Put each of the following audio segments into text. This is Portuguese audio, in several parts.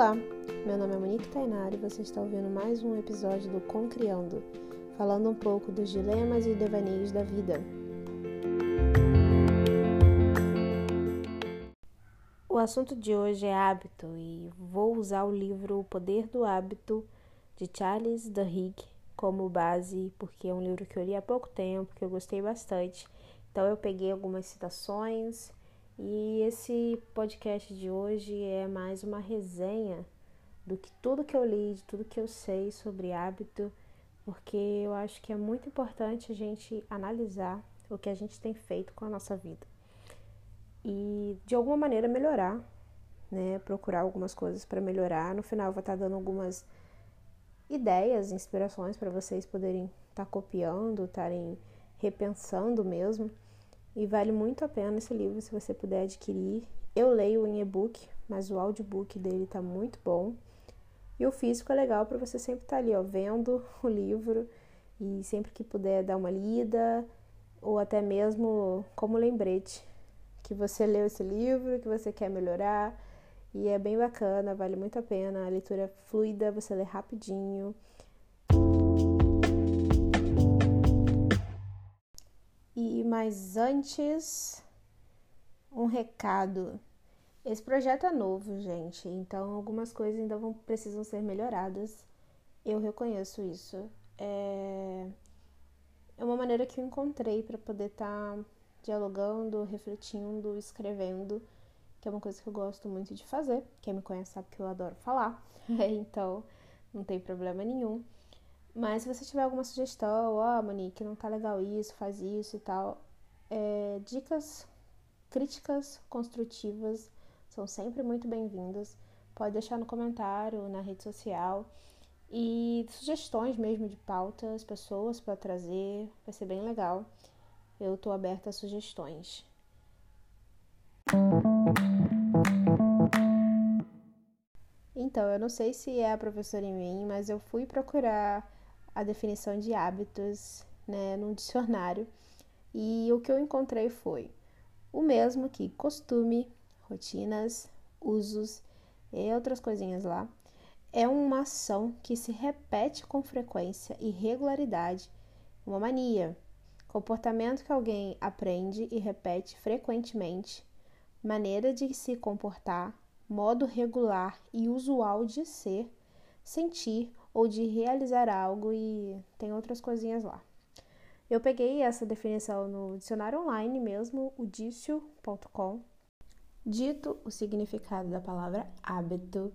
Olá, meu nome é Monique Tainari e você está ouvindo mais um episódio do Concriando, falando um pouco dos dilemas e devaneios da vida. O assunto de hoje é hábito e vou usar o livro O Poder do Hábito de Charles Duhigg como base, porque é um livro que eu li há pouco tempo, que eu gostei bastante. Então eu peguei algumas citações e esse podcast de hoje é mais uma resenha do que tudo que eu li, de tudo que eu sei sobre hábito, porque eu acho que é muito importante a gente analisar o que a gente tem feito com a nossa vida e de alguma maneira melhorar, né? Procurar algumas coisas para melhorar. No final eu vou estar dando algumas ideias, inspirações para vocês poderem estar tá copiando, estarem repensando mesmo. E vale muito a pena esse livro se você puder adquirir. Eu leio em e-book, mas o audiobook dele tá muito bom. E o físico é legal para você sempre estar tá ali, ó, vendo o livro e sempre que puder dar uma lida ou até mesmo como lembrete que você leu esse livro, que você quer melhorar. E é bem bacana, vale muito a pena. A leitura é fluida, você lê rapidinho. Mas antes, um recado. Esse projeto é novo, gente, então algumas coisas ainda vão, precisam ser melhoradas. Eu reconheço isso. É, é uma maneira que eu encontrei para poder estar tá dialogando, refletindo, escrevendo, que é uma coisa que eu gosto muito de fazer. Quem me conhece sabe que eu adoro falar, então não tem problema nenhum. Mas se você tiver alguma sugestão, ó, oh, Monique, não tá legal isso, faz isso e tal, é, dicas, críticas construtivas são sempre muito bem-vindas. Pode deixar no comentário, na rede social. E sugestões mesmo de pautas, pessoas para trazer, vai ser bem legal. Eu tô aberta a sugestões. Então, eu não sei se é a professora em mim, mas eu fui procurar a definição de hábitos né, num dicionário e o que eu encontrei foi o mesmo que costume, rotinas, usos e outras coisinhas lá. É uma ação que se repete com frequência e regularidade, uma mania, comportamento que alguém aprende e repete frequentemente, maneira de se comportar, modo regular e usual de ser, sentir ou de realizar algo e tem outras coisinhas lá. Eu peguei essa definição no dicionário online mesmo, o dicio.com. Dito o significado da palavra hábito,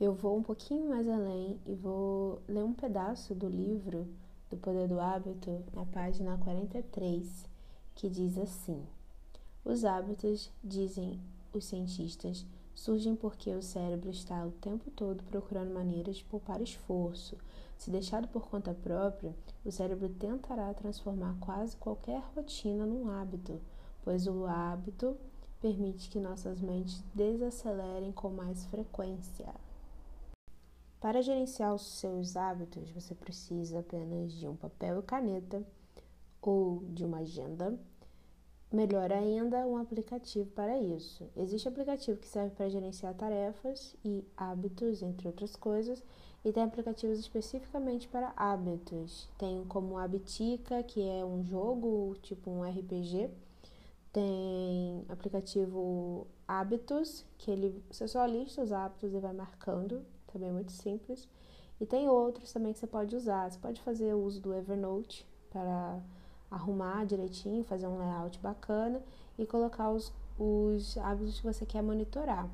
eu vou um pouquinho mais além e vou ler um pedaço do livro do Poder do Hábito, na página 43, que diz assim: Os hábitos, dizem os cientistas, surgem porque o cérebro está o tempo todo procurando maneiras de poupar esforço. Se deixado por conta própria, o cérebro tentará transformar quase qualquer rotina num hábito, pois o hábito permite que nossas mentes desacelerem com mais frequência. Para gerenciar os seus hábitos, você precisa apenas de um papel e caneta ou de uma agenda Melhor ainda, um aplicativo para isso. Existe aplicativo que serve para gerenciar tarefas e hábitos, entre outras coisas, e tem aplicativos especificamente para hábitos. Tem como Habitica, que é um jogo, tipo um RPG. Tem aplicativo Hábitos, que ele você só lista os hábitos e vai marcando, também é muito simples. E tem outros também que você pode usar. Você pode fazer o uso do Evernote para arrumar direitinho, fazer um layout bacana e colocar os, os hábitos que você quer monitorar.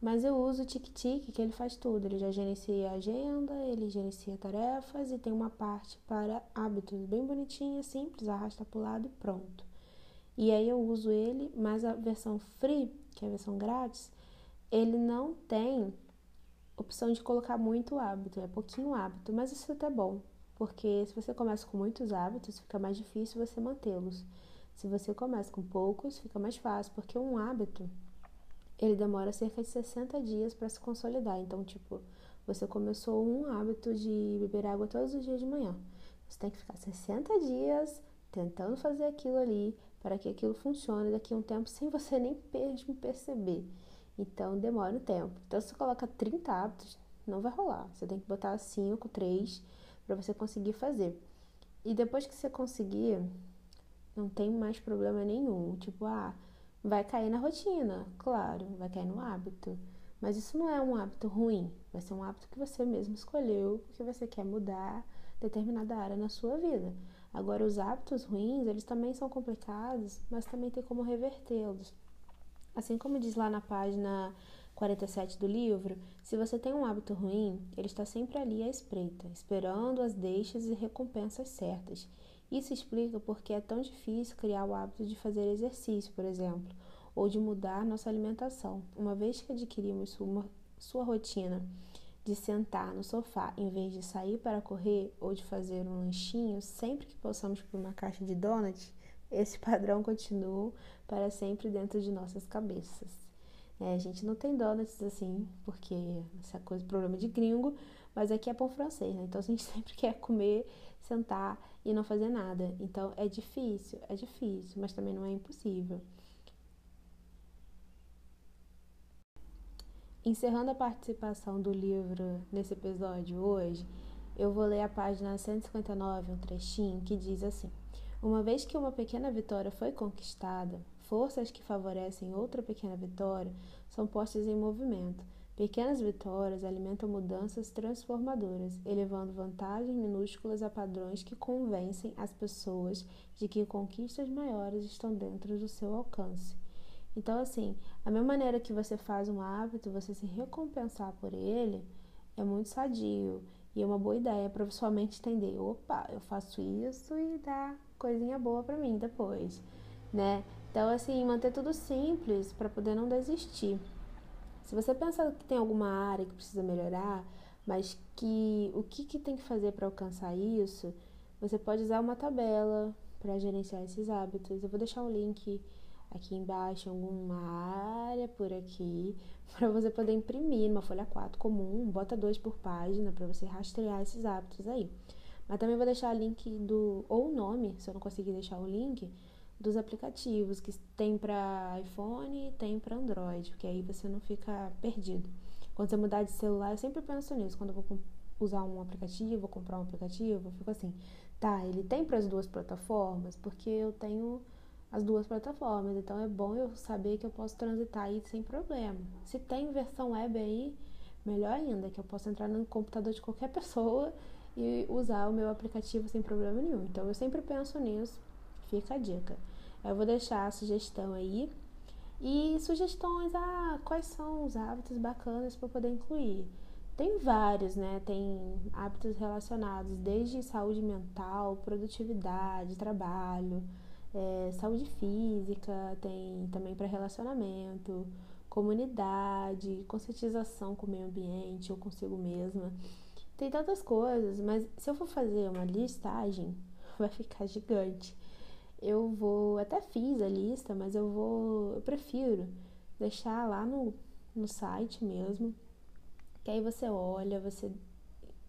Mas eu uso o TicTic, que ele faz tudo. Ele já gerencia a agenda, ele gerencia tarefas e tem uma parte para hábitos bem bonitinha, simples, arrasta para o lado e pronto. E aí eu uso ele, mas a versão free, que é a versão grátis, ele não tem opção de colocar muito hábito, é pouquinho hábito, mas isso é até bom, porque se você começa com muitos hábitos, fica mais difícil você mantê-los. Se você começa com poucos, fica mais fácil, porque um hábito ele demora cerca de 60 dias para se consolidar. Então, tipo, você começou um hábito de beber água todos os dias de manhã. Você tem que ficar 60 dias tentando fazer aquilo ali para que aquilo funcione daqui a um tempo sem você nem mesmo perceber. Então demora um tempo. Então se você coloca 30 hábitos, não vai rolar. Você tem que botar 5, 3 para você conseguir fazer. E depois que você conseguir, não tem mais problema nenhum. Tipo, ah, vai cair na rotina, claro, vai cair no hábito. Mas isso não é um hábito ruim, vai ser um hábito que você mesmo escolheu porque você quer mudar determinada área na sua vida. Agora, os hábitos ruins, eles também são complicados, mas também tem como revertê-los. Assim como diz lá na página 47 do livro, se você tem um hábito ruim, ele está sempre ali à espreita, esperando as deixas e recompensas certas. Isso explica porque é tão difícil criar o hábito de fazer exercício, por exemplo, ou de mudar nossa alimentação, uma vez que adquirimos sua, sua rotina de sentar no sofá em vez de sair para correr ou de fazer um lanchinho sempre que possamos por uma caixa de donuts, esse padrão continua para sempre dentro de nossas cabeças. É, a gente não tem donuts assim, porque essa coisa problema de gringo, mas aqui é pão francês, né? Então a gente sempre quer comer, sentar e não fazer nada. Então é difícil, é difícil, mas também não é impossível. Encerrando a participação do livro nesse episódio hoje, eu vou ler a página 159, um trechinho que diz assim: Uma vez que uma pequena vitória foi conquistada, forças que favorecem outra pequena vitória são postas em movimento. Pequenas vitórias alimentam mudanças transformadoras, elevando vantagens minúsculas a padrões que convencem as pessoas de que conquistas maiores estão dentro do seu alcance. Então, assim, a mesma maneira que você faz um hábito, você se recompensar por ele é muito sadio e é uma boa ideia para sua mente entender: opa, eu faço isso e dá coisinha boa para mim depois, né? Então, assim, manter tudo simples para poder não desistir. Se você pensa que tem alguma área que precisa melhorar, mas que o que, que tem que fazer para alcançar isso, você pode usar uma tabela para gerenciar esses hábitos. Eu vou deixar o link aqui embaixo, alguma área por aqui, para você poder imprimir numa folha 4 comum, bota dois por página para você rastrear esses hábitos aí. Mas também vou deixar o link do ou o nome, se eu não conseguir deixar o link, dos aplicativos que tem para iPhone e tem para Android, porque aí você não fica perdido. Quando você mudar de celular, eu sempre penso nisso. Quando eu vou usar um aplicativo, vou comprar um aplicativo, eu fico assim, tá, ele tem para as duas plataformas, porque eu tenho as duas plataformas. Então é bom eu saber que eu posso transitar aí sem problema. Se tem versão web aí, melhor ainda, que eu posso entrar no computador de qualquer pessoa e usar o meu aplicativo sem problema nenhum. Então eu sempre penso nisso, fica a dica. Eu vou deixar a sugestão aí. E sugestões, ah, quais são os hábitos bacanas para poder incluir? Tem vários, né? Tem hábitos relacionados desde saúde mental, produtividade, trabalho, é, saúde física, tem também para relacionamento, comunidade, conscientização com o meio ambiente ou consigo mesma. Tem tantas coisas, mas se eu for fazer uma listagem, vai ficar gigante. Eu vou, até fiz a lista, mas eu vou, eu prefiro deixar lá no, no site mesmo, que aí você olha, você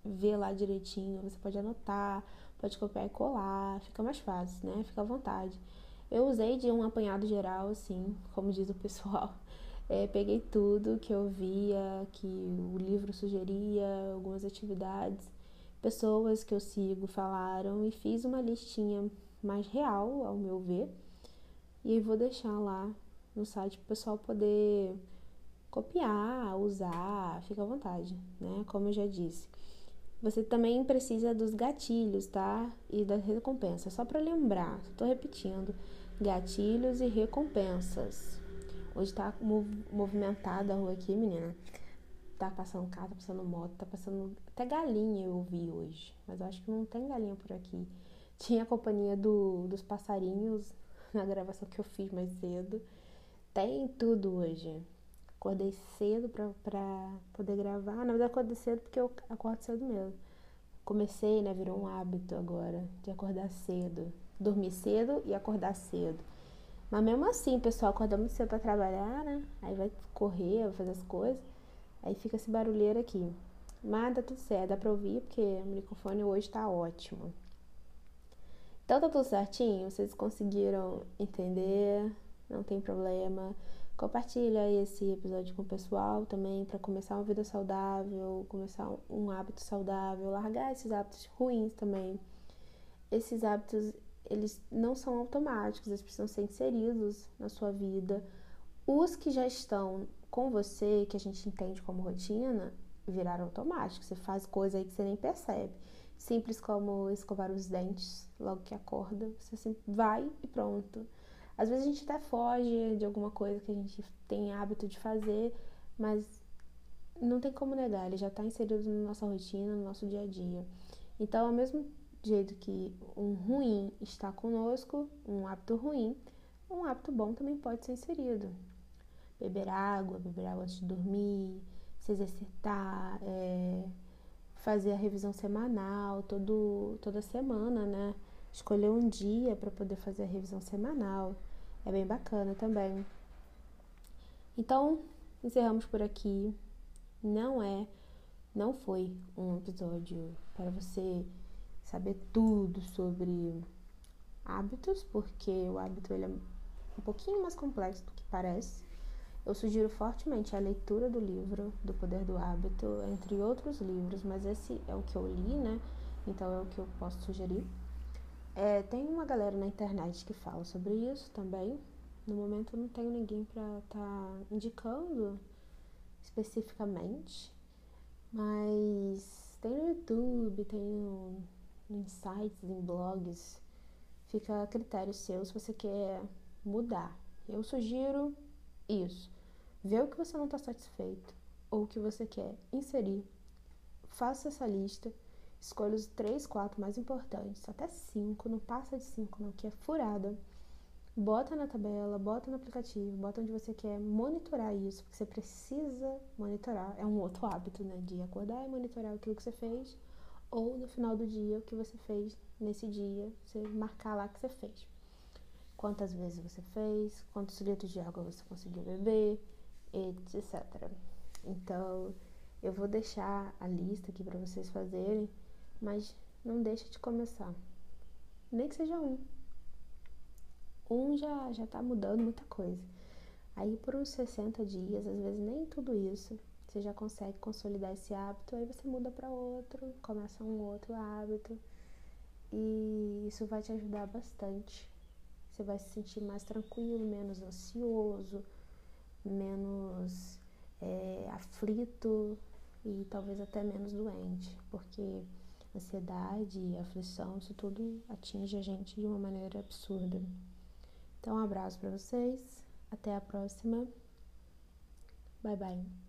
vê lá direitinho, você pode anotar, pode copiar e colar, fica mais fácil, né? Fica à vontade. Eu usei de um apanhado geral, assim, como diz o pessoal. É, peguei tudo que eu via, que o livro sugeria, algumas atividades, pessoas que eu sigo falaram e fiz uma listinha mais real, ao meu ver. E vou deixar lá no site para o pessoal poder copiar, usar, fica à vontade, né? Como eu já disse. Você também precisa dos gatilhos, tá? E da recompensa. Só para lembrar, estou repetindo: gatilhos e recompensas. Hoje tá movimentada a rua aqui, menina. Tá passando carro, tá passando moto, tá passando até galinha eu vi hoje. Mas eu acho que não tem galinha por aqui. Tinha a companhia do, dos passarinhos na gravação que eu fiz mais cedo. Tem tudo hoje. Acordei cedo pra, pra poder gravar. Na verdade, acordei cedo porque eu acordo cedo mesmo. Comecei, né? Virou um hábito agora de acordar cedo. Dormir cedo e acordar cedo. Mas mesmo assim, pessoal, acorda muito cedo pra trabalhar, né? Aí vai correr, vai fazer as coisas. Aí fica esse barulheiro aqui. Mas dá tudo certo, dá pra ouvir porque o microfone hoje tá ótimo. Então tá tudo certinho? Vocês conseguiram entender? Não tem problema. Compartilha esse episódio com o pessoal também para começar uma vida saudável, começar um hábito saudável, largar esses hábitos ruins também. Esses hábitos, eles não são automáticos, eles precisam ser inseridos na sua vida. Os que já estão com você, que a gente entende como rotina, viraram automáticos. Você faz coisa aí que você nem percebe. Simples como escovar os dentes logo que acorda. Você assim, vai e pronto. Às vezes a gente até foge de alguma coisa que a gente tem hábito de fazer, mas não tem como negar, ele já está inserido na nossa rotina, no nosso dia a dia. Então, ao mesmo jeito que um ruim está conosco, um hábito ruim, um hábito bom também pode ser inserido. Beber água, beber água antes de dormir, se exercitar, é, fazer a revisão semanal todo, toda semana, né? Escolher um dia para poder fazer a revisão semanal. É bem bacana também. Então, encerramos por aqui. Não é, não foi um episódio para você saber tudo sobre hábitos, porque o hábito ele é um pouquinho mais complexo do que parece. Eu sugiro fortemente a leitura do livro Do Poder do Hábito, entre outros livros, mas esse é o que eu li, né? Então é o que eu posso sugerir. É, tem uma galera na internet que fala sobre isso também. No momento eu não tenho ninguém para estar tá indicando especificamente, mas tem no YouTube, tem no, no insights, em blogs. Fica a critério seu se você quer mudar. Eu sugiro isso. Vê o que você não está satisfeito ou o que você quer inserir. Faça essa lista Escolha os três, quatro mais importantes, até cinco, não passa de cinco, não, que é furada. Bota na tabela, bota no aplicativo, bota onde você quer monitorar isso, porque você precisa monitorar. É um outro hábito, né? De acordar e monitorar aquilo que você fez, ou no final do dia, o que você fez nesse dia, você marcar lá que você fez. Quantas vezes você fez, quantos litros de água você conseguiu beber, etc. Então, eu vou deixar a lista aqui para vocês fazerem mas não deixa de começar. Nem que seja um. Um já, já tá mudando muita coisa. Aí por uns 60 dias, às vezes nem tudo isso, você já consegue consolidar esse hábito, aí você muda para outro, começa um outro hábito. E isso vai te ajudar bastante. Você vai se sentir mais tranquilo, menos ansioso, menos é, aflito e talvez até menos doente, porque ansiedade, aflição, isso tudo atinge a gente de uma maneira absurda. Então, um abraço para vocês, até a próxima. Bye bye.